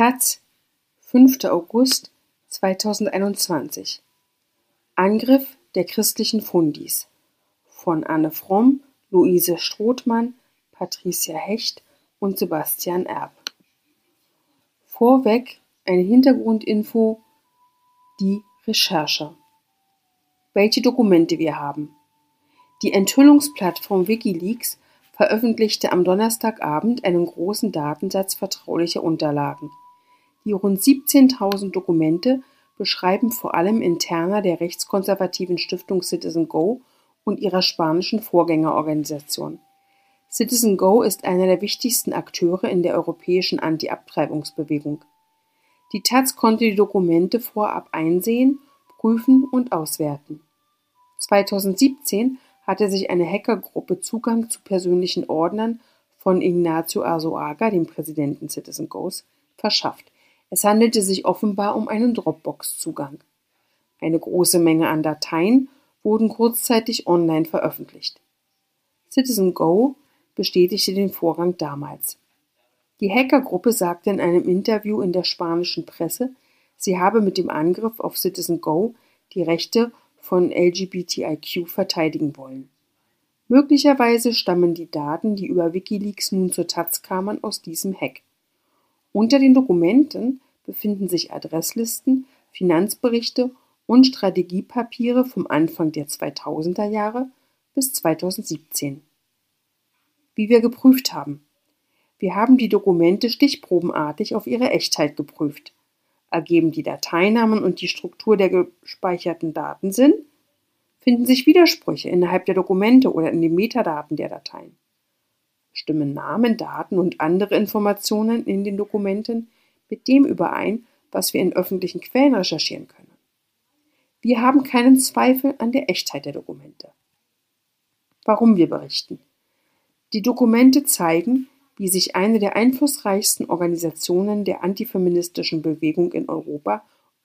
Taz, 5. August 2021 Angriff der christlichen Fundis von Anne Fromm, Luise Strothmann, Patricia Hecht und Sebastian Erb. Vorweg eine Hintergrundinfo, die Recherche. Welche Dokumente wir haben. Die Enthüllungsplattform Wikileaks veröffentlichte am Donnerstagabend einen großen Datensatz vertraulicher Unterlagen. Die rund 17.000 Dokumente beschreiben vor allem Interna der rechtskonservativen Stiftung Citizen Go und ihrer spanischen Vorgängerorganisation. Citizen Go ist einer der wichtigsten Akteure in der europäischen Anti-Abtreibungsbewegung. Die Taz konnte die Dokumente vorab einsehen, prüfen und auswerten. 2017 hatte sich eine Hackergruppe Zugang zu persönlichen Ordnern von Ignacio Arzuaga, dem Präsidenten Citizen Goes, verschafft. Es handelte sich offenbar um einen Dropbox-Zugang. Eine große Menge an Dateien wurden kurzzeitig online veröffentlicht. Citizen Go bestätigte den Vorgang damals. Die Hackergruppe sagte in einem Interview in der spanischen Presse, sie habe mit dem Angriff auf Citizen Go die Rechte von LGBTIQ verteidigen wollen. Möglicherweise stammen die Daten, die über Wikileaks nun zur Taz kamen, aus diesem Hack. Unter den Dokumenten befinden sich Adresslisten, Finanzberichte und Strategiepapiere vom Anfang der 2000er Jahre bis 2017. Wie wir geprüft haben. Wir haben die Dokumente stichprobenartig auf ihre Echtheit geprüft. Ergeben die Dateinamen und die Struktur der gespeicherten Daten Sinn? Finden sich Widersprüche innerhalb der Dokumente oder in den Metadaten der Dateien? Stimmen Namen, Daten und andere Informationen in den Dokumenten mit dem überein, was wir in öffentlichen Quellen recherchieren können? Wir haben keinen Zweifel an der Echtheit der Dokumente. Warum wir berichten? Die Dokumente zeigen, wie sich eine der einflussreichsten Organisationen der antifeministischen Bewegung in Europa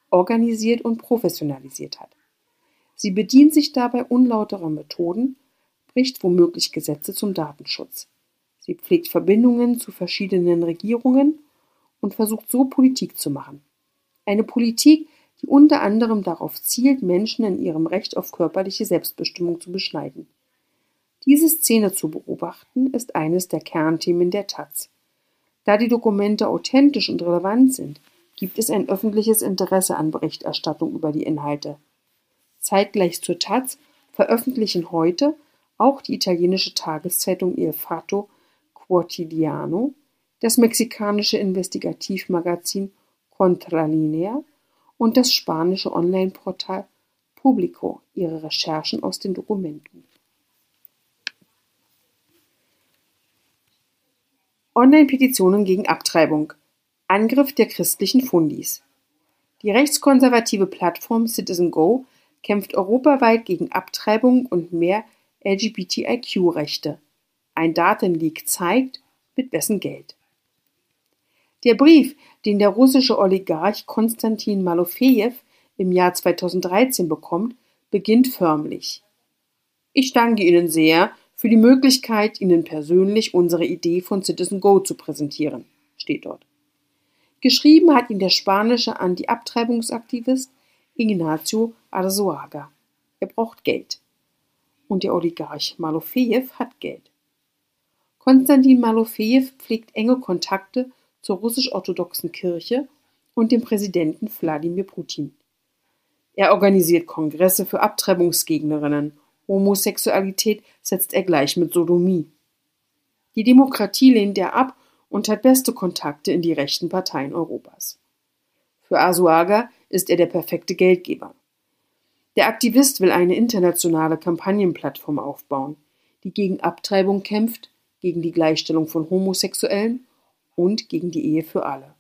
organisiert und professionalisiert hat. Sie bedient sich dabei unlauterer Methoden, bricht womöglich Gesetze zum Datenschutz. Sie pflegt Verbindungen zu verschiedenen Regierungen und versucht so Politik zu machen. Eine Politik, die unter anderem darauf zielt, Menschen in ihrem Recht auf körperliche Selbstbestimmung zu beschneiden. Diese Szene zu beobachten, ist eines der Kernthemen der Taz. Da die Dokumente authentisch und relevant sind, gibt es ein öffentliches Interesse an Berichterstattung über die Inhalte. Zeitgleich zur Taz veröffentlichen heute auch die italienische Tageszeitung Il Fatto Quotidiano, das mexikanische Investigativmagazin Contralinea und das spanische Online-Portal Publico ihre Recherchen aus den Dokumenten. Online-Petitionen gegen Abtreibung. Angriff der christlichen Fundis. Die rechtskonservative Plattform Citizen Go kämpft europaweit gegen Abtreibung und mehr LGBTIQ-Rechte. Ein Datenleak zeigt, mit wessen Geld. Der Brief, den der russische Oligarch Konstantin Malofejew im Jahr 2013 bekommt, beginnt förmlich. Ich danke Ihnen sehr für die Möglichkeit, Ihnen persönlich unsere Idee von Citizen Go zu präsentieren, steht dort. Geschrieben hat ihn der spanische Anti-Abtreibungsaktivist Ignacio Arzuaga. Er braucht Geld. Und der Oligarch Malofejew hat Geld. Konstantin Malofejew pflegt enge Kontakte zur russisch-orthodoxen Kirche und dem Präsidenten Wladimir Putin. Er organisiert Kongresse für Abtreibungsgegnerinnen Homosexualität setzt er gleich mit Sodomie. Die Demokratie lehnt er ab und hat beste Kontakte in die rechten Parteien Europas. Für Asuaga ist er der perfekte Geldgeber. Der Aktivist will eine internationale Kampagnenplattform aufbauen, die gegen Abtreibung kämpft, gegen die Gleichstellung von Homosexuellen und gegen die Ehe für alle.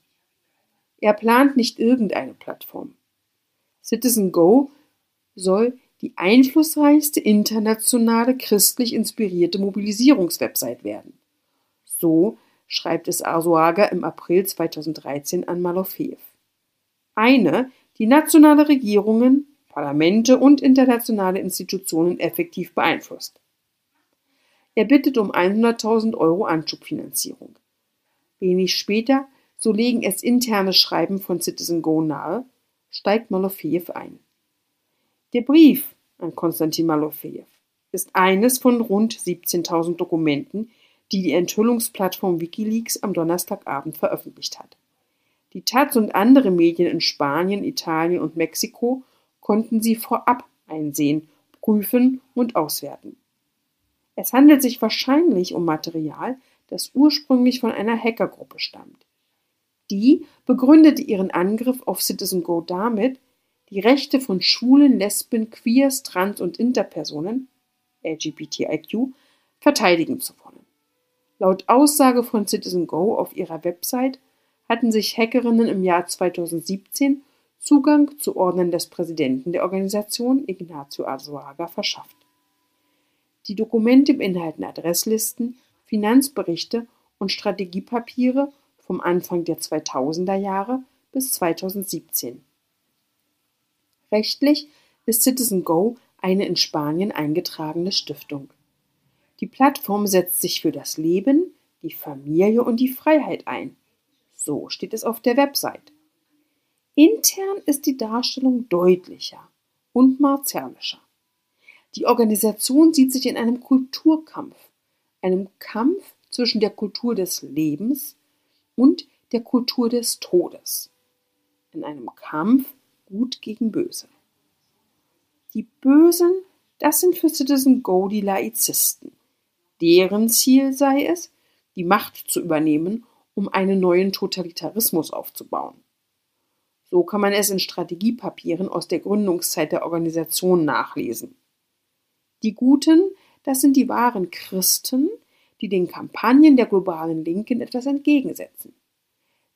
Er plant nicht irgendeine Plattform. Citizen Go soll die einflussreichste internationale christlich inspirierte Mobilisierungswebsite werden. So schreibt es Arzuaga im April 2013 an Malofeev. Eine, die nationale Regierungen, Parlamente und internationale Institutionen effektiv beeinflusst. Er bittet um 100.000 Euro Anschubfinanzierung. Wenig später so legen es interne Schreiben von Citizen Go nahe, steigt Malofejew ein. Der Brief an Konstantin Malofejew ist eines von rund 17.000 Dokumenten, die die Enthüllungsplattform Wikileaks am Donnerstagabend veröffentlicht hat. Die Taz und andere Medien in Spanien, Italien und Mexiko konnten sie vorab einsehen, prüfen und auswerten. Es handelt sich wahrscheinlich um Material, das ursprünglich von einer Hackergruppe stammt. Die begründete ihren Angriff auf Citizen Go damit, die Rechte von Schwulen, Lesben, Queers, Trans- und Interpersonen LGBTIQ verteidigen zu wollen. Laut Aussage von Citizen Go auf ihrer Website hatten sich Hackerinnen im Jahr 2017 Zugang zu Ordnern des Präsidenten der Organisation, Ignacio Azuaga, verschafft. Die Dokumente beinhalten Adresslisten, Finanzberichte und Strategiepapiere vom Anfang der 2000er Jahre bis 2017. Rechtlich ist Citizen Go eine in Spanien eingetragene Stiftung. Die Plattform setzt sich für das Leben, die Familie und die Freiheit ein. So steht es auf der Website. Intern ist die Darstellung deutlicher und martialischer. Die Organisation sieht sich in einem Kulturkampf, einem Kampf zwischen der Kultur des Lebens und der Kultur des Todes, in einem Kampf Gut gegen Böse. Die Bösen, das sind für Citizen Go die Laizisten. Deren Ziel sei es, die Macht zu übernehmen, um einen neuen Totalitarismus aufzubauen. So kann man es in Strategiepapieren aus der Gründungszeit der Organisation nachlesen. Die Guten, das sind die wahren Christen, die den Kampagnen der globalen Linken etwas entgegensetzen.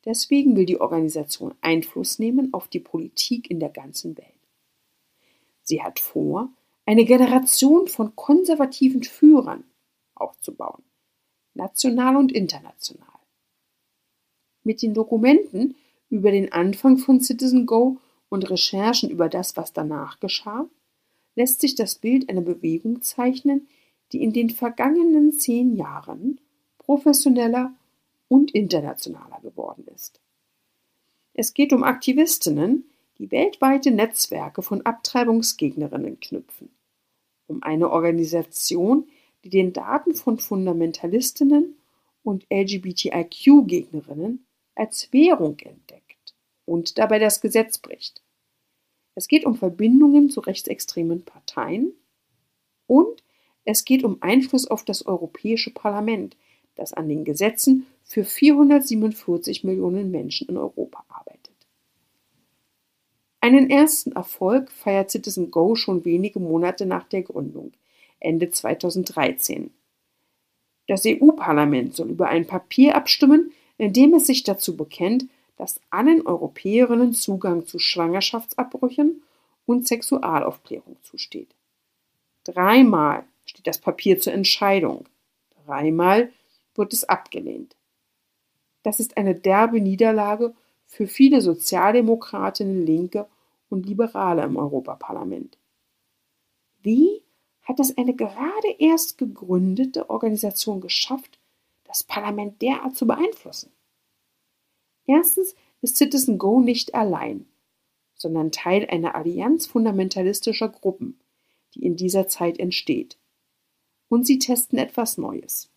Deswegen will die Organisation Einfluss nehmen auf die Politik in der ganzen Welt. Sie hat vor, eine Generation von konservativen Führern aufzubauen, national und international. Mit den Dokumenten über den Anfang von Citizen Go und Recherchen über das, was danach geschah, lässt sich das Bild einer Bewegung zeichnen, die in den vergangenen zehn Jahren professioneller und internationaler geworden ist. Es geht um Aktivistinnen, die weltweite Netzwerke von Abtreibungsgegnerinnen knüpfen, um eine Organisation, die den Daten von Fundamentalistinnen und LGBTIQ-Gegnerinnen als Währung entdeckt und dabei das Gesetz bricht. Es geht um Verbindungen zu rechtsextremen Parteien und es geht um Einfluss auf das Europäische Parlament, das an den Gesetzen für 447 Millionen Menschen in Europa arbeitet. Einen ersten Erfolg feiert Citizen Go schon wenige Monate nach der Gründung, Ende 2013. Das EU-Parlament soll über ein Papier abstimmen, in dem es sich dazu bekennt, dass allen Europäerinnen Zugang zu Schwangerschaftsabbrüchen und Sexualaufklärung zusteht. Dreimal steht das Papier zur Entscheidung. Dreimal wird es abgelehnt. Das ist eine derbe Niederlage für viele Sozialdemokratinnen, Linke und Liberale im Europaparlament. Wie hat es eine gerade erst gegründete Organisation geschafft, das Parlament derart zu beeinflussen? Erstens ist Citizen Go nicht allein, sondern Teil einer Allianz fundamentalistischer Gruppen, die in dieser Zeit entsteht. Und sie testen etwas Neues.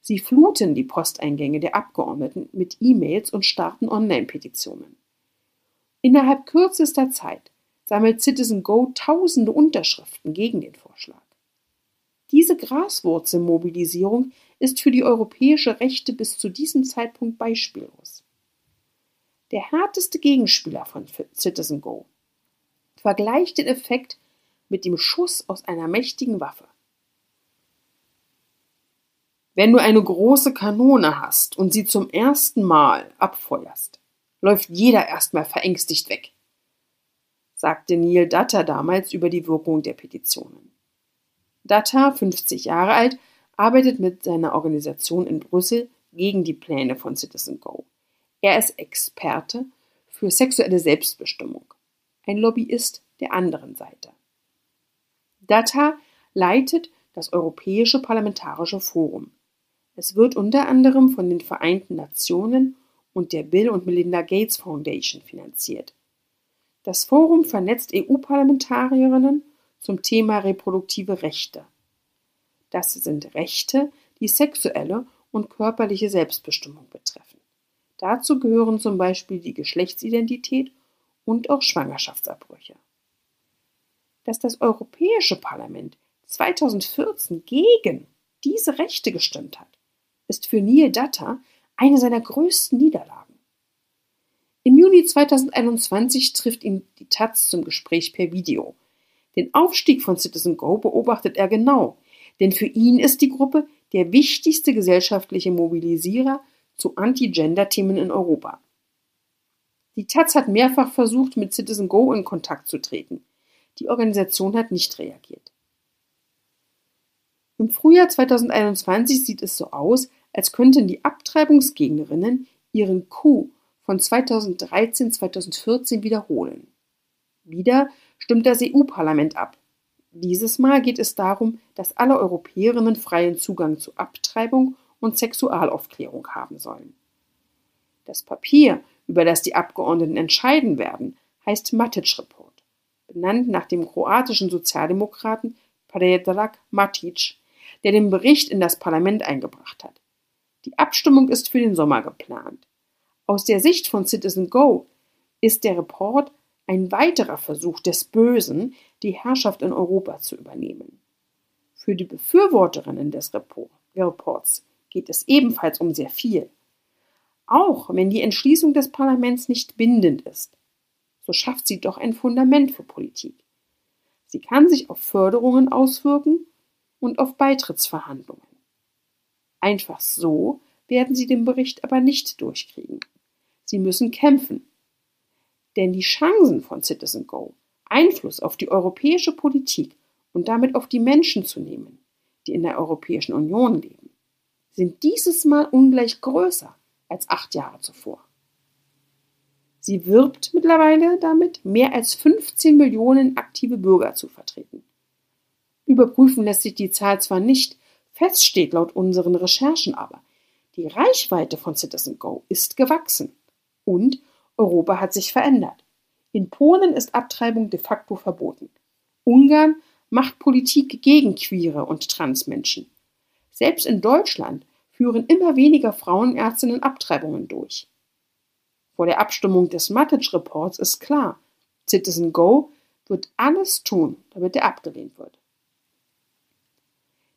Sie fluten die Posteingänge der Abgeordneten mit E-Mails und starten Online-Petitionen. Innerhalb kürzester Zeit sammelt Citizen Go tausende Unterschriften gegen den Vorschlag. Diese Graswurzelmobilisierung ist für die europäische Rechte bis zu diesem Zeitpunkt beispiellos. Der härteste Gegenspieler von Citizen Go vergleicht den Effekt mit dem Schuss aus einer mächtigen Waffe. Wenn du eine große Kanone hast und sie zum ersten Mal abfeuerst, läuft jeder erstmal verängstigt weg, sagte Neil Datta damals über die Wirkung der Petitionen. Datta, 50 Jahre alt, arbeitet mit seiner Organisation in Brüssel gegen die Pläne von Citizen Go. Er ist Experte für sexuelle Selbstbestimmung, ein Lobbyist der anderen Seite. Datta leitet das Europäische Parlamentarische Forum. Es wird unter anderem von den Vereinten Nationen und der Bill und Melinda Gates Foundation finanziert. Das Forum vernetzt EU-Parlamentarierinnen zum Thema reproduktive Rechte. Das sind Rechte, die sexuelle und körperliche Selbstbestimmung betreffen. Dazu gehören zum Beispiel die Geschlechtsidentität und auch Schwangerschaftsabbrüche. Dass das Europäische Parlament 2014 gegen diese Rechte gestimmt hat, ist für Neil Data eine seiner größten Niederlagen. Im Juni 2021 trifft ihn die Taz zum Gespräch per Video. Den Aufstieg von Citizen Go beobachtet er genau, denn für ihn ist die Gruppe der wichtigste gesellschaftliche Mobilisierer zu Anti-Gender-Themen in Europa. Die Taz hat mehrfach versucht, mit Citizen Go in Kontakt zu treten. Die Organisation hat nicht reagiert. Im Frühjahr 2021 sieht es so aus, als könnten die Abtreibungsgegnerinnen ihren Coup von 2013-2014 wiederholen. Wieder stimmt das EU-Parlament ab. Dieses Mal geht es darum, dass alle Europäerinnen freien Zugang zu Abtreibung und Sexualaufklärung haben sollen. Das Papier, über das die Abgeordneten entscheiden werden, heißt Matic Report, benannt nach dem kroatischen Sozialdemokraten Predrag Matic, der den Bericht in das Parlament eingebracht hat. Die Abstimmung ist für den Sommer geplant. Aus der Sicht von Citizen Go ist der Report ein weiterer Versuch des Bösen, die Herrschaft in Europa zu übernehmen. Für die Befürworterinnen des Reports geht es ebenfalls um sehr viel. Auch wenn die Entschließung des Parlaments nicht bindend ist, so schafft sie doch ein Fundament für Politik. Sie kann sich auf Förderungen auswirken und auf Beitrittsverhandlungen. Einfach so werden sie den Bericht aber nicht durchkriegen. Sie müssen kämpfen. Denn die Chancen von Citizen Go, Einfluss auf die europäische Politik und damit auf die Menschen zu nehmen, die in der Europäischen Union leben, sind dieses Mal ungleich größer als acht Jahre zuvor. Sie wirbt mittlerweile damit, mehr als 15 Millionen aktive Bürger zu vertreten. Überprüfen lässt sich die Zahl zwar nicht, Fest steht laut unseren Recherchen aber, die Reichweite von Citizen Go ist gewachsen und Europa hat sich verändert. In Polen ist Abtreibung de facto verboten. Ungarn macht Politik gegen Queere und Transmenschen. Selbst in Deutschland führen immer weniger Frauenärztinnen Abtreibungen durch. Vor der Abstimmung des Matic-Reports ist klar, Citizen Go wird alles tun, damit er abgelehnt wird.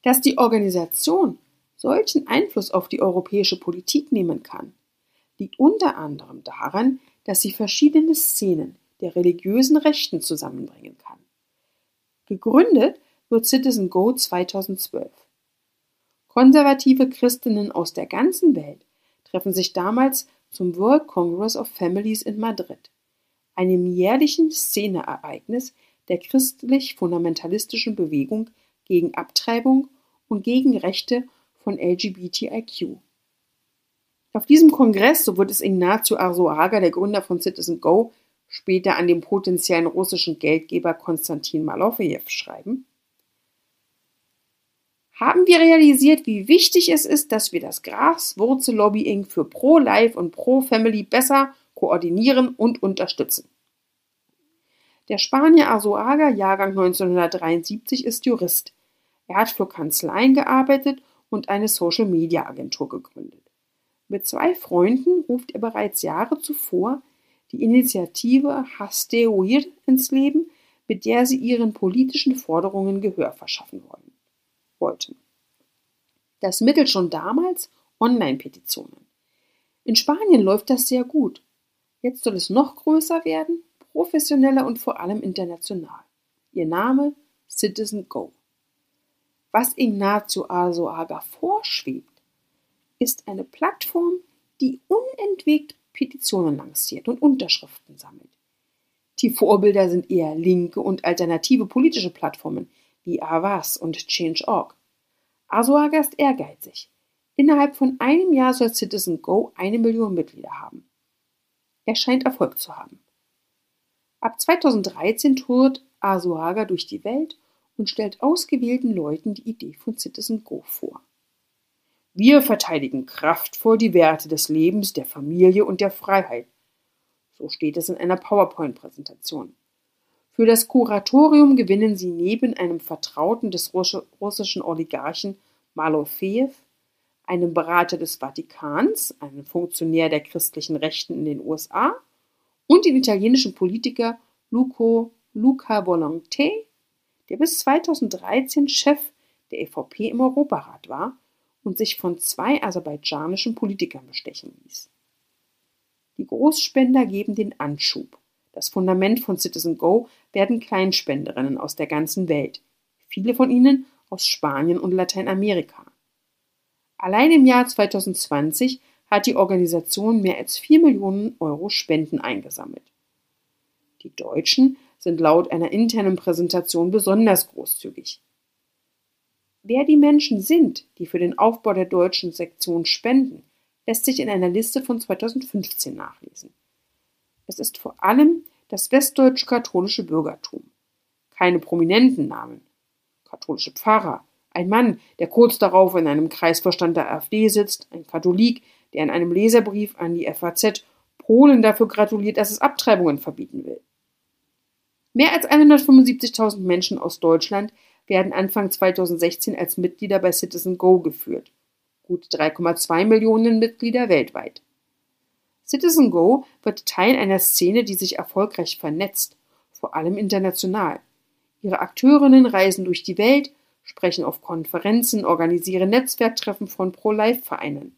Dass die Organisation solchen Einfluss auf die europäische Politik nehmen kann, liegt unter anderem daran, dass sie verschiedene Szenen der religiösen Rechten zusammenbringen kann. Gegründet wird Citizen Go 2012. Konservative Christinnen aus der ganzen Welt treffen sich damals zum World Congress of Families in Madrid, einem jährlichen Szeneereignis der christlich-fundamentalistischen Bewegung gegen Abtreibung und gegen Rechte von LGBTIQ. Auf diesem Kongress, so wird es Ignacio Arzuaga, der Gründer von Citizen Go, später an den potenziellen russischen Geldgeber Konstantin Malofejew schreiben, haben wir realisiert, wie wichtig es ist, dass wir das Graswurzellobbying für Pro-Life und Pro-Family besser koordinieren und unterstützen. Der Spanier Arzuaga, Jahrgang 1973, ist Jurist. Er hat für Kanzleien gearbeitet und eine Social-Media-Agentur gegründet. Mit zwei Freunden ruft er bereits Jahre zuvor die Initiative Hasteoir ins Leben, mit der sie ihren politischen Forderungen Gehör verschaffen wollen, wollten. Das Mittel schon damals Online-Petitionen. In Spanien läuft das sehr gut. Jetzt soll es noch größer werden, professioneller und vor allem international. Ihr Name Citizen Go. Was Ignacio Arzuaga vorschwebt, ist eine Plattform, die unentwegt Petitionen lanciert und Unterschriften sammelt. Die Vorbilder sind eher linke und alternative politische Plattformen wie Avas und Change.org. Arzuaga ist ehrgeizig. Innerhalb von einem Jahr soll Citizen Go eine Million Mitglieder haben. Er scheint Erfolg zu haben. Ab 2013 tourt Arzuaga durch die Welt und stellt ausgewählten Leuten die Idee von Citizen Go vor. Wir verteidigen kraftvoll die Werte des Lebens, der Familie und der Freiheit. So steht es in einer PowerPoint-Präsentation. Für das Kuratorium gewinnen sie neben einem Vertrauten des russischen Oligarchen Malofejew, einem Berater des Vatikans, einem Funktionär der christlichen Rechten in den USA und den italienischen Politiker Luco, Luca Volonté, der bis 2013 Chef der EVP im Europarat war und sich von zwei aserbaidschanischen Politikern bestechen ließ. Die Großspender geben den Anschub. Das Fundament von Citizen Go werden Kleinspenderinnen aus der ganzen Welt, viele von ihnen aus Spanien und Lateinamerika. Allein im Jahr 2020 hat die Organisation mehr als 4 Millionen Euro Spenden eingesammelt. Die Deutschen sind laut einer internen Präsentation besonders großzügig. Wer die Menschen sind, die für den Aufbau der deutschen Sektion spenden, lässt sich in einer Liste von 2015 nachlesen. Es ist vor allem das westdeutsche katholische Bürgertum. Keine prominenten Namen. Katholische Pfarrer, ein Mann, der kurz darauf in einem Kreisvorstand der AfD sitzt, ein Katholik, der in einem Leserbrief an die FAZ Polen dafür gratuliert, dass es Abtreibungen verbieten will. Mehr als 175.000 Menschen aus Deutschland werden Anfang 2016 als Mitglieder bei Citizen Go geführt. Gut 3,2 Millionen Mitglieder weltweit. Citizen Go wird Teil einer Szene, die sich erfolgreich vernetzt, vor allem international. Ihre Akteurinnen reisen durch die Welt, sprechen auf Konferenzen, organisieren Netzwerktreffen von Pro-Life-Vereinen.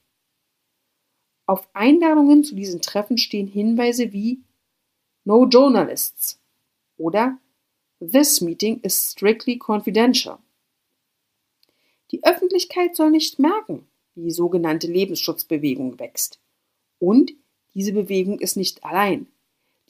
Auf Einladungen zu diesen Treffen stehen Hinweise wie No Journalists oder This meeting is strictly confidential. Die Öffentlichkeit soll nicht merken, wie die sogenannte Lebensschutzbewegung wächst. Und diese Bewegung ist nicht allein.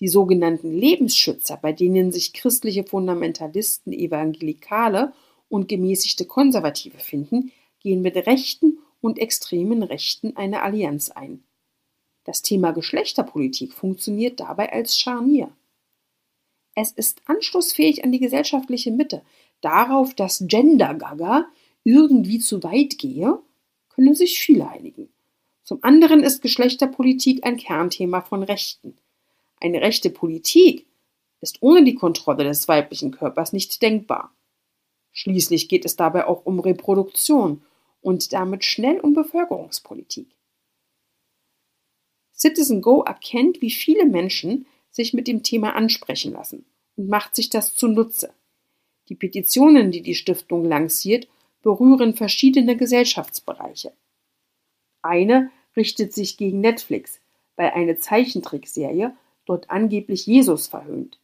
Die sogenannten Lebensschützer, bei denen sich christliche Fundamentalisten, Evangelikale und gemäßigte Konservative finden, gehen mit Rechten und extremen Rechten eine Allianz ein. Das Thema Geschlechterpolitik funktioniert dabei als Scharnier. Es ist anschlussfähig an die gesellschaftliche Mitte. Darauf, dass Gender-Gaga irgendwie zu weit gehe, können sich viele einigen. Zum anderen ist Geschlechterpolitik ein Kernthema von Rechten. Eine rechte Politik ist ohne die Kontrolle des weiblichen Körpers nicht denkbar. Schließlich geht es dabei auch um Reproduktion und damit schnell um Bevölkerungspolitik. Citizen Go erkennt, wie viele Menschen sich mit dem Thema ansprechen lassen und macht sich das zunutze. Die Petitionen, die die Stiftung lanciert, berühren verschiedene Gesellschaftsbereiche. Eine richtet sich gegen Netflix, weil eine Zeichentrickserie dort angeblich Jesus verhöhnt.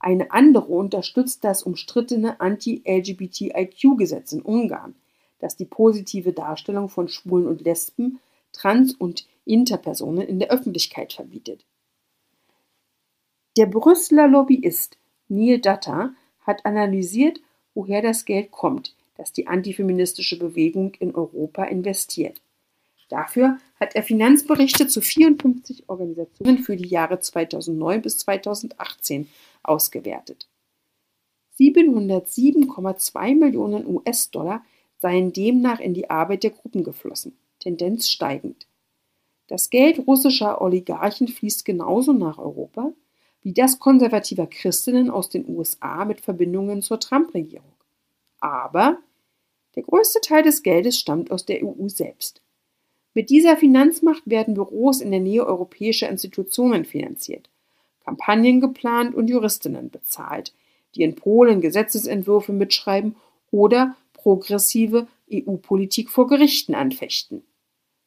Eine andere unterstützt das umstrittene Anti-LGBTIQ-Gesetz in Ungarn, das die positive Darstellung von Schwulen und Lesben, Trans- und Interpersonen in der Öffentlichkeit verbietet. Der Brüsseler Lobbyist Neil Datta hat analysiert, woher das Geld kommt, das die antifeministische Bewegung in Europa investiert. Dafür hat er Finanzberichte zu 54 Organisationen für die Jahre 2009 bis 2018 ausgewertet. 707,2 Millionen US-Dollar seien demnach in die Arbeit der Gruppen geflossen, Tendenz steigend. Das Geld russischer Oligarchen fließt genauso nach Europa wie das konservativer Christinnen aus den USA mit Verbindungen zur Trump-Regierung. Aber der größte Teil des Geldes stammt aus der EU selbst. Mit dieser Finanzmacht werden Büros in der Nähe europäischer Institutionen finanziert, Kampagnen geplant und Juristinnen bezahlt, die in Polen Gesetzesentwürfe mitschreiben oder progressive EU-Politik vor Gerichten anfechten.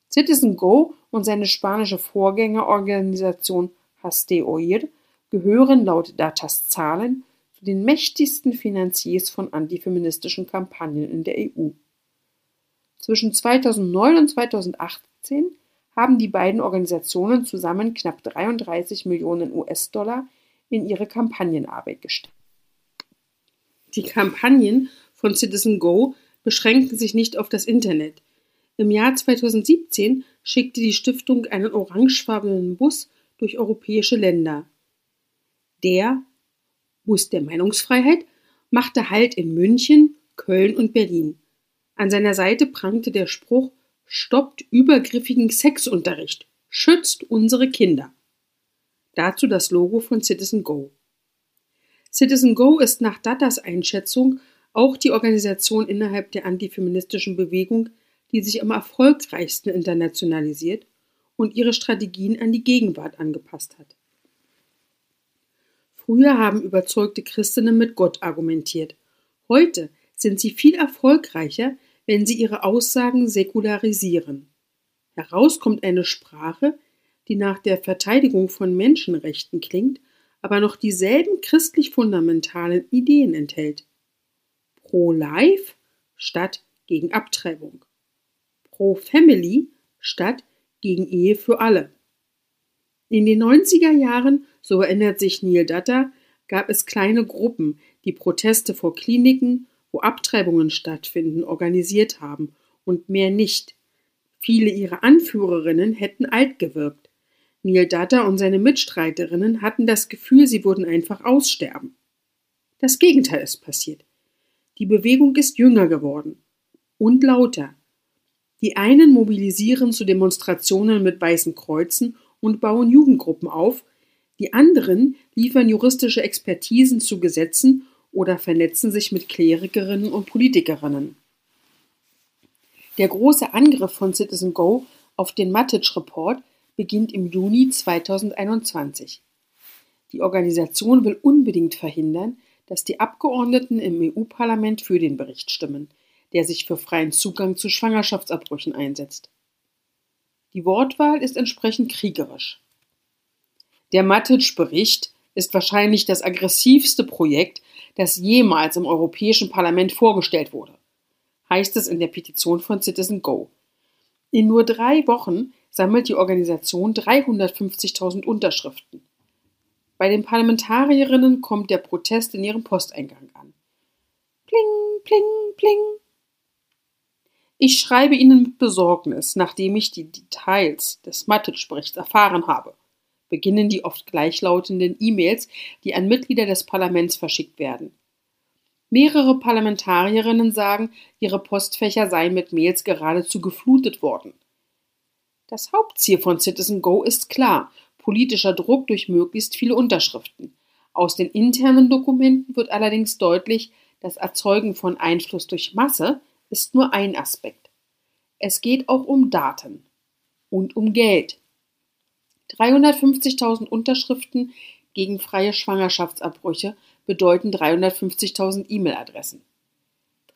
Citizen Go und seine spanische Vorgängerorganisation Haste Oír gehören laut Datas Zahlen zu den mächtigsten Finanziers von antifeministischen Kampagnen in der EU. Zwischen 2009 und 2018 haben die beiden Organisationen zusammen knapp 33 Millionen US-Dollar in ihre Kampagnenarbeit gesteckt. Die Kampagnen von Citizen Go beschränken sich nicht auf das Internet. Im Jahr 2017 schickte die Stiftung einen orangefarbenen Bus durch europäische Länder. Der Bus der Meinungsfreiheit machte Halt in München, Köln und Berlin. An seiner Seite prangte der Spruch Stoppt übergriffigen Sexunterricht. Schützt unsere Kinder. Dazu das Logo von Citizen Go. Citizen Go ist nach Datas Einschätzung auch die Organisation innerhalb der antifeministischen Bewegung, die sich am erfolgreichsten internationalisiert und ihre Strategien an die Gegenwart angepasst hat. Früher haben überzeugte Christinnen mit Gott argumentiert. Heute sind sie viel erfolgreicher, wenn sie ihre Aussagen säkularisieren. Heraus kommt eine Sprache, die nach der Verteidigung von Menschenrechten klingt, aber noch dieselben christlich fundamentalen Ideen enthält. Pro-Life statt gegen Abtreibung. Pro-Family statt gegen Ehe für alle. In den 90er Jahren, so erinnert sich Neil Datter, gab es kleine Gruppen, die Proteste vor Kliniken, wo Abtreibungen stattfinden, organisiert haben und mehr nicht. Viele ihrer Anführerinnen hätten alt gewirkt. Neil Datter und seine Mitstreiterinnen hatten das Gefühl, sie würden einfach aussterben. Das Gegenteil ist passiert. Die Bewegung ist jünger geworden und lauter. Die einen mobilisieren zu Demonstrationen mit weißen Kreuzen und bauen Jugendgruppen auf, die anderen liefern juristische Expertisen zu Gesetzen oder vernetzen sich mit Klerikerinnen und Politikerinnen. Der große Angriff von Citizen Go auf den Matic Report beginnt im Juni 2021. Die Organisation will unbedingt verhindern, dass die Abgeordneten im EU-Parlament für den Bericht stimmen, der sich für freien Zugang zu Schwangerschaftsabbrüchen einsetzt. Die Wortwahl ist entsprechend kriegerisch. Der Matic-Bericht ist wahrscheinlich das aggressivste Projekt, das jemals im Europäischen Parlament vorgestellt wurde, heißt es in der Petition von Citizen Go. In nur drei Wochen sammelt die Organisation 350.000 Unterschriften. Bei den Parlamentarierinnen kommt der Protest in ihrem Posteingang an. Pling, pling, pling. Ich schreibe Ihnen mit Besorgnis, nachdem ich die Details des Matic-Berichts erfahren habe, beginnen die oft gleichlautenden E-Mails, die an Mitglieder des Parlaments verschickt werden. Mehrere Parlamentarierinnen sagen, ihre Postfächer seien mit Mails geradezu geflutet worden. Das Hauptziel von Citizen Go ist klar, politischer Druck durch möglichst viele Unterschriften. Aus den internen Dokumenten wird allerdings deutlich, das Erzeugen von Einfluss durch Masse ist nur ein Aspekt. Es geht auch um Daten und um Geld. 350.000 Unterschriften gegen freie Schwangerschaftsabbrüche bedeuten 350.000 E-Mail-Adressen.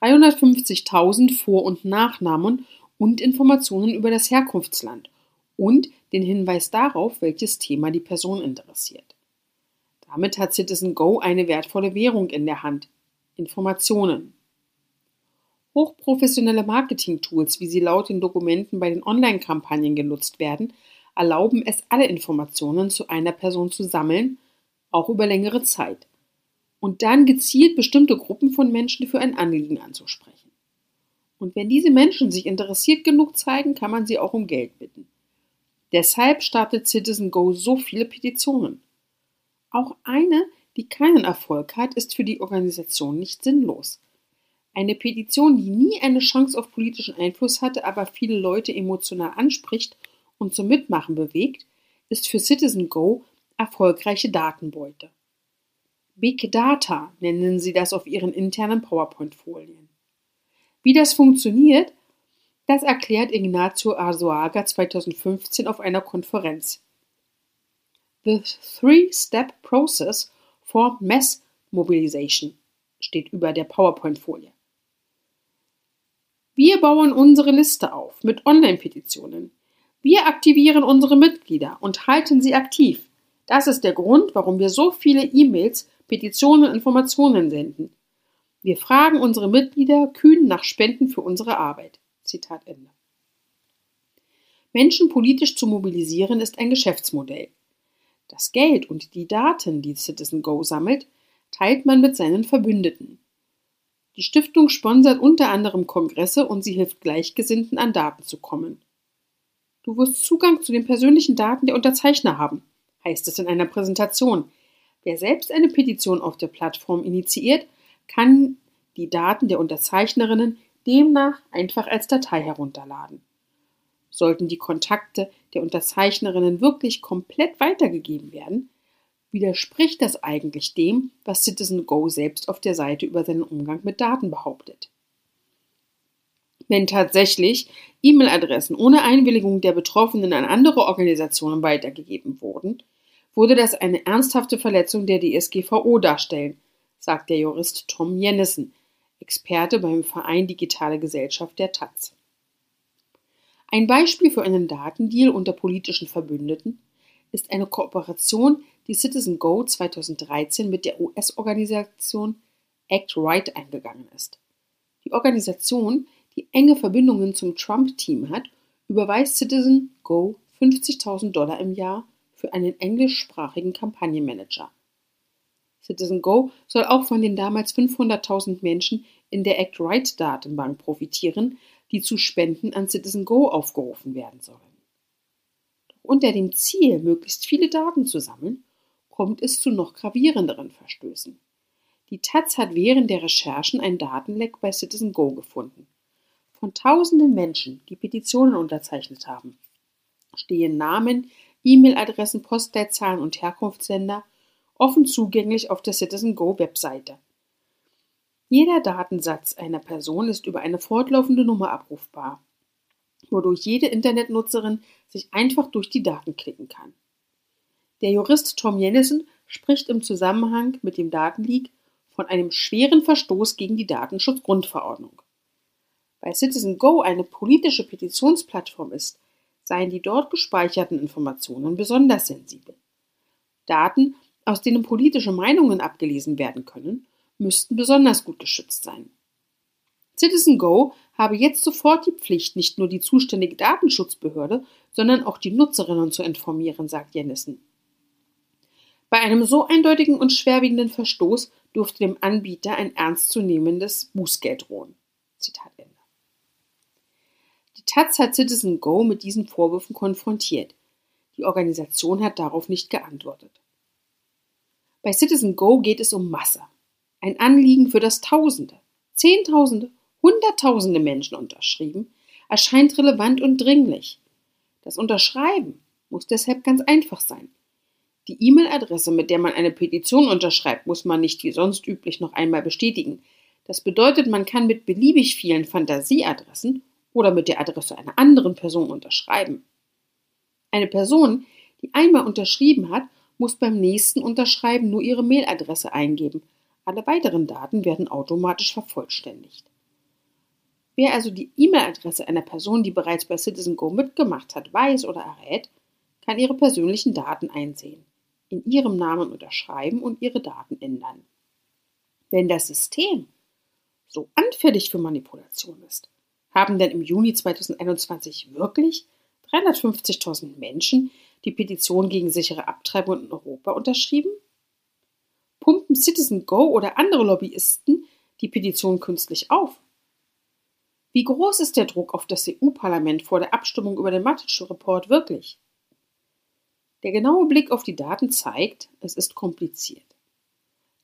350.000 Vor- und Nachnamen und Informationen über das Herkunftsland und den Hinweis darauf, welches Thema die Person interessiert. Damit hat Citizen Go eine wertvolle Währung in der Hand. Informationen. Hochprofessionelle Marketing-Tools, wie sie laut den Dokumenten bei den Online-Kampagnen genutzt werden, erlauben es, alle Informationen zu einer Person zu sammeln, auch über längere Zeit, und dann gezielt bestimmte Gruppen von Menschen für ein Anliegen anzusprechen. Und wenn diese Menschen sich interessiert genug zeigen, kann man sie auch um Geld bitten. Deshalb startet Citizen Go so viele Petitionen. Auch eine, die keinen Erfolg hat, ist für die Organisation nicht sinnlos. Eine Petition, die nie eine Chance auf politischen Einfluss hatte, aber viele Leute emotional anspricht und zum Mitmachen bewegt, ist für Citizen Go erfolgreiche Datenbeute. Big Data nennen sie das auf ihren internen PowerPoint-Folien. Wie das funktioniert, das erklärt Ignacio Arzuaga 2015 auf einer Konferenz. The Three-Step Process for Mass Mobilization steht über der PowerPoint-Folie. Wir bauen unsere Liste auf mit Online-Petitionen. Wir aktivieren unsere Mitglieder und halten sie aktiv. Das ist der Grund, warum wir so viele E-Mails, Petitionen und Informationen senden. Wir fragen unsere Mitglieder kühn nach Spenden für unsere Arbeit. Zitat Ende. Menschen politisch zu mobilisieren ist ein Geschäftsmodell. Das Geld und die Daten, die Citizen Go sammelt, teilt man mit seinen Verbündeten. Die Stiftung sponsert unter anderem Kongresse und sie hilft Gleichgesinnten an Daten zu kommen. Du wirst Zugang zu den persönlichen Daten der Unterzeichner haben, heißt es in einer Präsentation. Wer selbst eine Petition auf der Plattform initiiert, kann die Daten der Unterzeichnerinnen demnach einfach als Datei herunterladen. Sollten die Kontakte der Unterzeichnerinnen wirklich komplett weitergegeben werden, widerspricht das eigentlich dem, was Citizen Go selbst auf der Seite über seinen Umgang mit Daten behauptet. Wenn tatsächlich E-Mail-Adressen ohne Einwilligung der Betroffenen an andere Organisationen weitergegeben wurden, würde das eine ernsthafte Verletzung der DSGVO darstellen, sagt der Jurist Tom Jennissen, Experte beim Verein Digitale Gesellschaft der Taz. Ein Beispiel für einen Datendeal unter politischen Verbündeten ist eine Kooperation, die Citizen Go 2013 mit der US-Organisation Act Right eingegangen ist. Die Organisation, die enge Verbindungen zum Trump-Team hat, überweist Citizen Go 50.000 Dollar im Jahr für einen englischsprachigen Kampagnenmanager. Citizen Go soll auch von den damals 500.000 Menschen in der Act Right Datenbank profitieren, die zu Spenden an Citizen Go aufgerufen werden sollen. Doch unter dem Ziel, möglichst viele Daten zu sammeln, kommt es zu noch gravierenderen Verstößen. Die Taz hat während der Recherchen ein Datenleck bei Citizen Go gefunden. Von tausenden Menschen, die Petitionen unterzeichnet haben, stehen Namen, E-Mail-Adressen, Postleitzahlen und Herkunftsländer offen zugänglich auf der Citizen Go Webseite. Jeder Datensatz einer Person ist über eine fortlaufende Nummer abrufbar, wodurch jede Internetnutzerin sich einfach durch die Daten klicken kann. Der Jurist Tom Jennison spricht im Zusammenhang mit dem Datenleak von einem schweren Verstoß gegen die Datenschutzgrundverordnung. Weil Citizen Go eine politische Petitionsplattform ist, seien die dort gespeicherten Informationen besonders sensibel. Daten, aus denen politische Meinungen abgelesen werden können, müssten besonders gut geschützt sein. Citizen Go habe jetzt sofort die Pflicht, nicht nur die zuständige Datenschutzbehörde, sondern auch die Nutzerinnen zu informieren, sagt Jennison. Bei einem so eindeutigen und schwerwiegenden Verstoß durfte dem Anbieter ein ernstzunehmendes Bußgeld drohen. Zitat Ende. Taz hat Citizen Go mit diesen Vorwürfen konfrontiert. Die Organisation hat darauf nicht geantwortet. Bei Citizen Go geht es um Masse. Ein Anliegen, für das Tausende, Zehntausende, Hunderttausende Menschen unterschrieben, erscheint relevant und dringlich. Das Unterschreiben muss deshalb ganz einfach sein. Die E-Mail-Adresse, mit der man eine Petition unterschreibt, muss man nicht wie sonst üblich noch einmal bestätigen. Das bedeutet, man kann mit beliebig vielen Fantasieadressen oder mit der Adresse einer anderen Person unterschreiben. Eine Person, die einmal unterschrieben hat, muss beim nächsten Unterschreiben nur ihre Mailadresse eingeben. Alle weiteren Daten werden automatisch vervollständigt. Wer also die E-Mail-Adresse einer Person, die bereits bei CitizenGo mitgemacht hat, weiß oder errät, kann ihre persönlichen Daten einsehen, in ihrem Namen unterschreiben und ihre Daten ändern. Wenn das System so anfällig für Manipulation ist, haben denn im Juni 2021 wirklich 350.000 Menschen die Petition gegen sichere Abtreibung in Europa unterschrieben? Pumpen Citizen Go oder andere Lobbyisten die Petition künstlich auf? Wie groß ist der Druck auf das EU-Parlament vor der Abstimmung über den Matic-Report wirklich? Der genaue Blick auf die Daten zeigt, es ist kompliziert.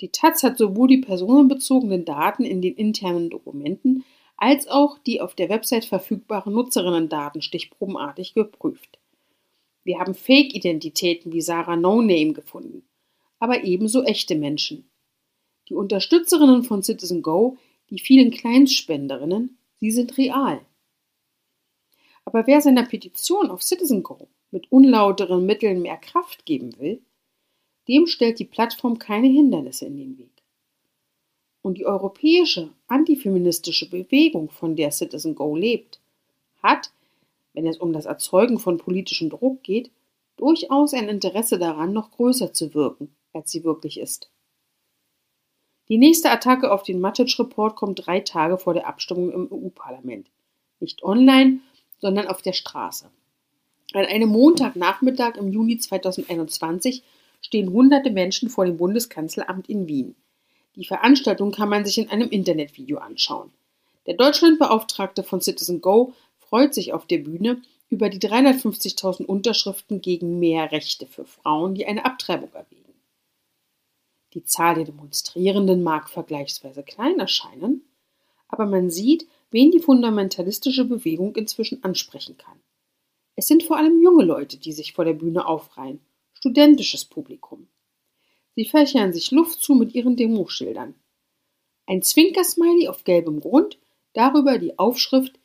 Die Taz hat sowohl die personenbezogenen Daten in den internen Dokumenten als auch die auf der Website verfügbaren Nutzerinnendaten stichprobenartig geprüft. Wir haben Fake-Identitäten wie Sarah No Name gefunden, aber ebenso echte Menschen. Die Unterstützerinnen von Citizen Go, die vielen Kleinspenderinnen, sie sind real. Aber wer seiner Petition auf Citizen Go mit unlauteren Mitteln mehr Kraft geben will, dem stellt die Plattform keine Hindernisse in den Weg. Und die europäische antifeministische Bewegung, von der Citizen Go lebt, hat, wenn es um das Erzeugen von politischem Druck geht, durchaus ein Interesse daran, noch größer zu wirken, als sie wirklich ist. Die nächste Attacke auf den Matic-Report kommt drei Tage vor der Abstimmung im EU-Parlament. Nicht online, sondern auf der Straße. An einem Montagnachmittag im Juni 2021 stehen hunderte Menschen vor dem Bundeskanzleramt in Wien. Die Veranstaltung kann man sich in einem Internetvideo anschauen. Der Deutschlandbeauftragte von Citizen Go freut sich auf der Bühne über die 350.000 Unterschriften gegen mehr Rechte für Frauen, die eine Abtreibung erwägen. Die Zahl der Demonstrierenden mag vergleichsweise klein erscheinen, aber man sieht, wen die fundamentalistische Bewegung inzwischen ansprechen kann. Es sind vor allem junge Leute, die sich vor der Bühne aufreihen, studentisches Publikum. Sie fächern sich Luft zu mit ihren Demoschildern. Ein Zwinkersmiley auf gelbem Grund, darüber die Aufschrift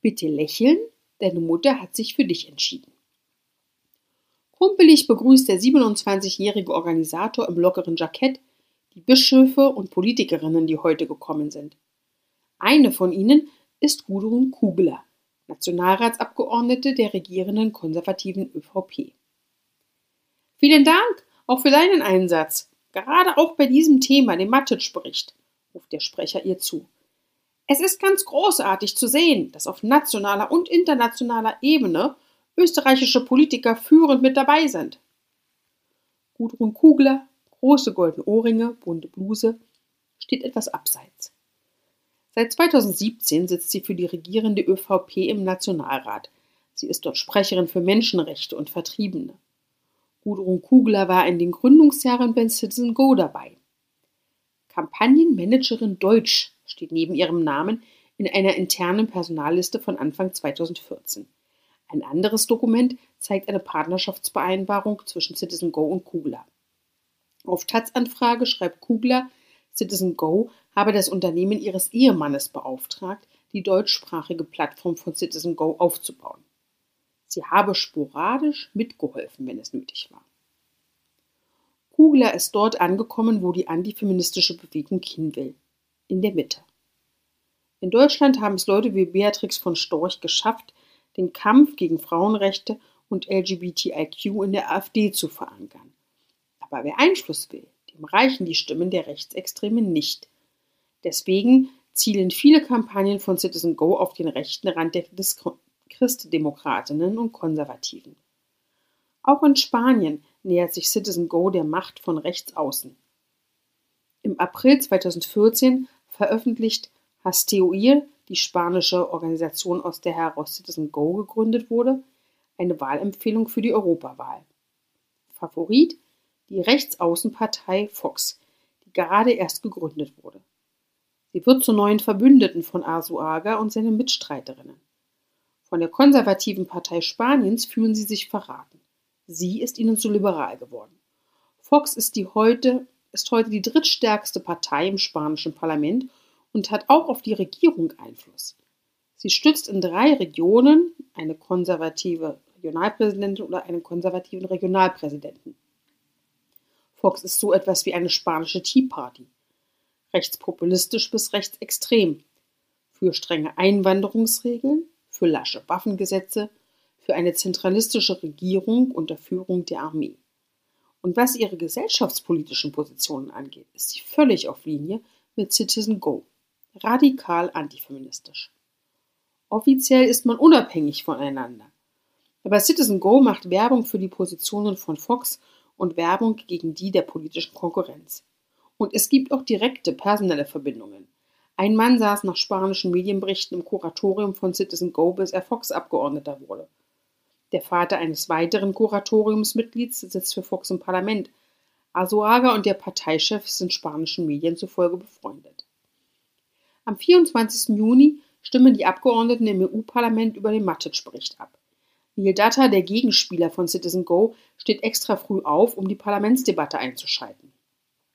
Bitte lächeln, deine Mutter hat sich für dich entschieden. Kumpelig begrüßt der 27-jährige Organisator im lockeren Jackett die Bischöfe und Politikerinnen, die heute gekommen sind. Eine von ihnen ist Gudrun Kugler, Nationalratsabgeordnete der regierenden konservativen ÖVP. Vielen Dank auch für deinen Einsatz, gerade auch bei diesem Thema, dem Matic-Bericht, ruft der Sprecher ihr zu. Es ist ganz großartig zu sehen, dass auf nationaler und internationaler Ebene österreichische Politiker führend mit dabei sind. Gudrun Kugler, große goldene Ohrringe, bunte Bluse, steht etwas abseits. Seit 2017 sitzt sie für die regierende ÖVP im Nationalrat. Sie ist dort Sprecherin für Menschenrechte und Vertriebene. Gudrun Kugler war in den Gründungsjahren bei Citizen Go dabei. Kampagnenmanagerin Deutsch steht neben ihrem Namen in einer internen Personalliste von Anfang 2014. Ein anderes Dokument zeigt eine Partnerschaftsvereinbarung zwischen Citizen Go und Kugler. Auf Taz-Anfrage schreibt Kugler, Citizen Go habe das Unternehmen ihres Ehemannes beauftragt, die deutschsprachige Plattform von Citizen Go aufzubauen. Sie habe sporadisch mitgeholfen, wenn es nötig war. Kugler ist dort angekommen, wo die antifeministische Bewegung hin will in der Mitte. In Deutschland haben es Leute wie Beatrix von Storch geschafft, den Kampf gegen Frauenrechte und LGBTIQ in der AfD zu verankern. Aber wer Einfluss will, dem reichen die Stimmen der Rechtsextremen nicht. Deswegen zielen viele Kampagnen von Citizen Go auf den rechten Rand der Christdemokratinnen und Konservativen. Auch in Spanien nähert sich Citizen Go der Macht von rechts außen. Im April 2014 veröffentlicht Hasteoir, die spanische Organisation, aus der heraus Citizen Go gegründet wurde, eine Wahlempfehlung für die Europawahl. Favorit die Rechtsaußenpartei Fox, die gerade erst gegründet wurde. Sie wird zur neuen Verbündeten von Arzuaga und seinen Mitstreiterinnen. Von der konservativen Partei Spaniens fühlen sie sich verraten. Sie ist ihnen zu liberal geworden. Fox ist, die heute, ist heute die drittstärkste Partei im spanischen Parlament und hat auch auf die Regierung Einfluss. Sie stützt in drei Regionen eine konservative Regionalpräsidentin oder einen konservativen Regionalpräsidenten. Fox ist so etwas wie eine spanische Tea Party. Rechtspopulistisch bis rechtsextrem. Für strenge Einwanderungsregeln, für lasche Waffengesetze, für eine zentralistische Regierung unter Führung der Armee. Und was ihre gesellschaftspolitischen Positionen angeht, ist sie völlig auf Linie mit Citizen Go. Radikal antifeministisch. Offiziell ist man unabhängig voneinander. Aber Citizen Go macht Werbung für die Positionen von Fox und Werbung gegen die der politischen Konkurrenz. Und es gibt auch direkte personelle Verbindungen. Ein Mann saß nach spanischen Medienberichten im Kuratorium von Citizen Go, bis er Fox-Abgeordneter wurde. Der Vater eines weiteren Kuratoriumsmitglieds sitzt für Fox im Parlament. Azuaga und der Parteichef sind spanischen Medien zufolge befreundet. Am 24. Juni stimmen die Abgeordneten im EU-Parlament über den Matic-Bericht ab. Neil Data, der Gegenspieler von Citizen Go, steht extra früh auf, um die Parlamentsdebatte einzuschalten.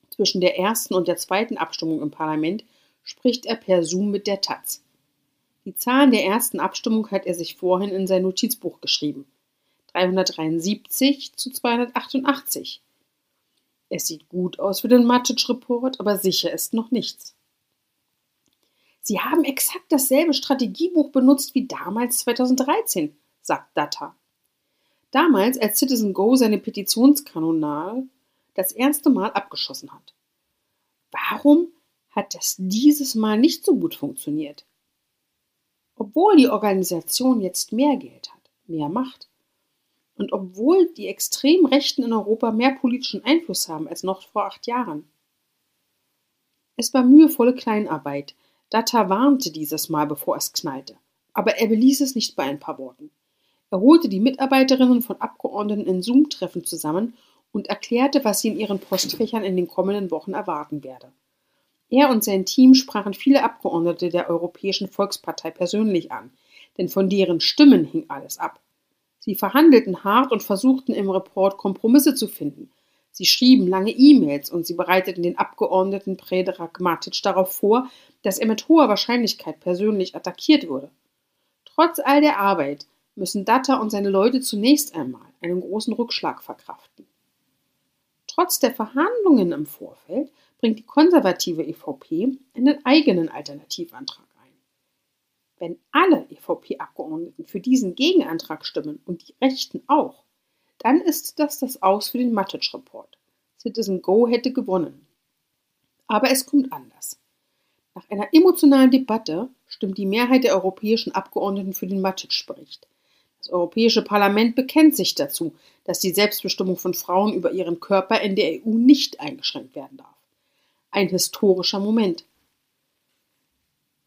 Zwischen der ersten und der zweiten Abstimmung im Parlament spricht er per Zoom mit der Taz. Die Zahlen der ersten Abstimmung hat er sich vorhin in sein Notizbuch geschrieben. 373 zu 288. Es sieht gut aus für den Matic-Report, aber sicher ist noch nichts. Sie haben exakt dasselbe Strategiebuch benutzt wie damals 2013, sagt Data. Damals, als Citizen Go seine Petitionskanonal das erste Mal abgeschossen hat. Warum hat das dieses Mal nicht so gut funktioniert? Obwohl die Organisation jetzt mehr Geld hat, mehr Macht und obwohl die extremen Rechten in Europa mehr politischen Einfluss haben als noch vor acht Jahren. Es war mühevolle Kleinarbeit. Data warnte dieses Mal, bevor es knallte. Aber er beließ es nicht bei ein paar Worten. Er holte die Mitarbeiterinnen von Abgeordneten in Zoom-Treffen zusammen und erklärte, was sie in ihren Postfächern in den kommenden Wochen erwarten werde. Er und sein Team sprachen viele Abgeordnete der Europäischen Volkspartei persönlich an, denn von deren Stimmen hing alles ab. Sie verhandelten hart und versuchten im Report Kompromisse zu finden. Sie schrieben lange E-Mails und sie bereiteten den Abgeordneten Predrag Matic darauf vor, dass er mit hoher Wahrscheinlichkeit persönlich attackiert würde. Trotz all der Arbeit müssen Datta und seine Leute zunächst einmal einen großen Rückschlag verkraften. Trotz der Verhandlungen im Vorfeld bringt die konservative EVP einen eigenen Alternativantrag ein. Wenn alle EVP-Abgeordneten für diesen Gegenantrag stimmen und die Rechten auch, dann ist das das Aus für den Matic-Report. Citizen Go hätte gewonnen. Aber es kommt anders. Nach einer emotionalen Debatte stimmt die Mehrheit der europäischen Abgeordneten für den Matic-Bericht. Das Europäische Parlament bekennt sich dazu, dass die Selbstbestimmung von Frauen über ihren Körper in der EU nicht eingeschränkt werden darf. Ein historischer Moment.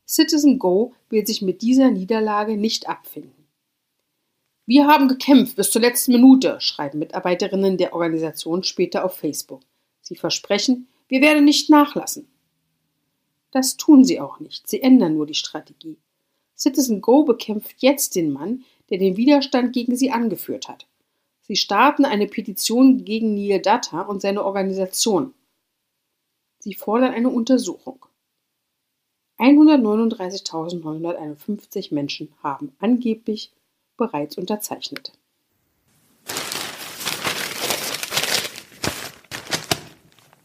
Citizen Go will sich mit dieser Niederlage nicht abfinden. Wir haben gekämpft bis zur letzten Minute, schreiben Mitarbeiterinnen der Organisation später auf Facebook. Sie versprechen, wir werden nicht nachlassen. Das tun sie auch nicht, sie ändern nur die Strategie. Citizen Go bekämpft jetzt den Mann, der den Widerstand gegen sie angeführt hat. Sie starten eine Petition gegen Neil Data und seine Organisation. Sie fordern eine Untersuchung. 139.951 Menschen haben angeblich bereits unterzeichnet.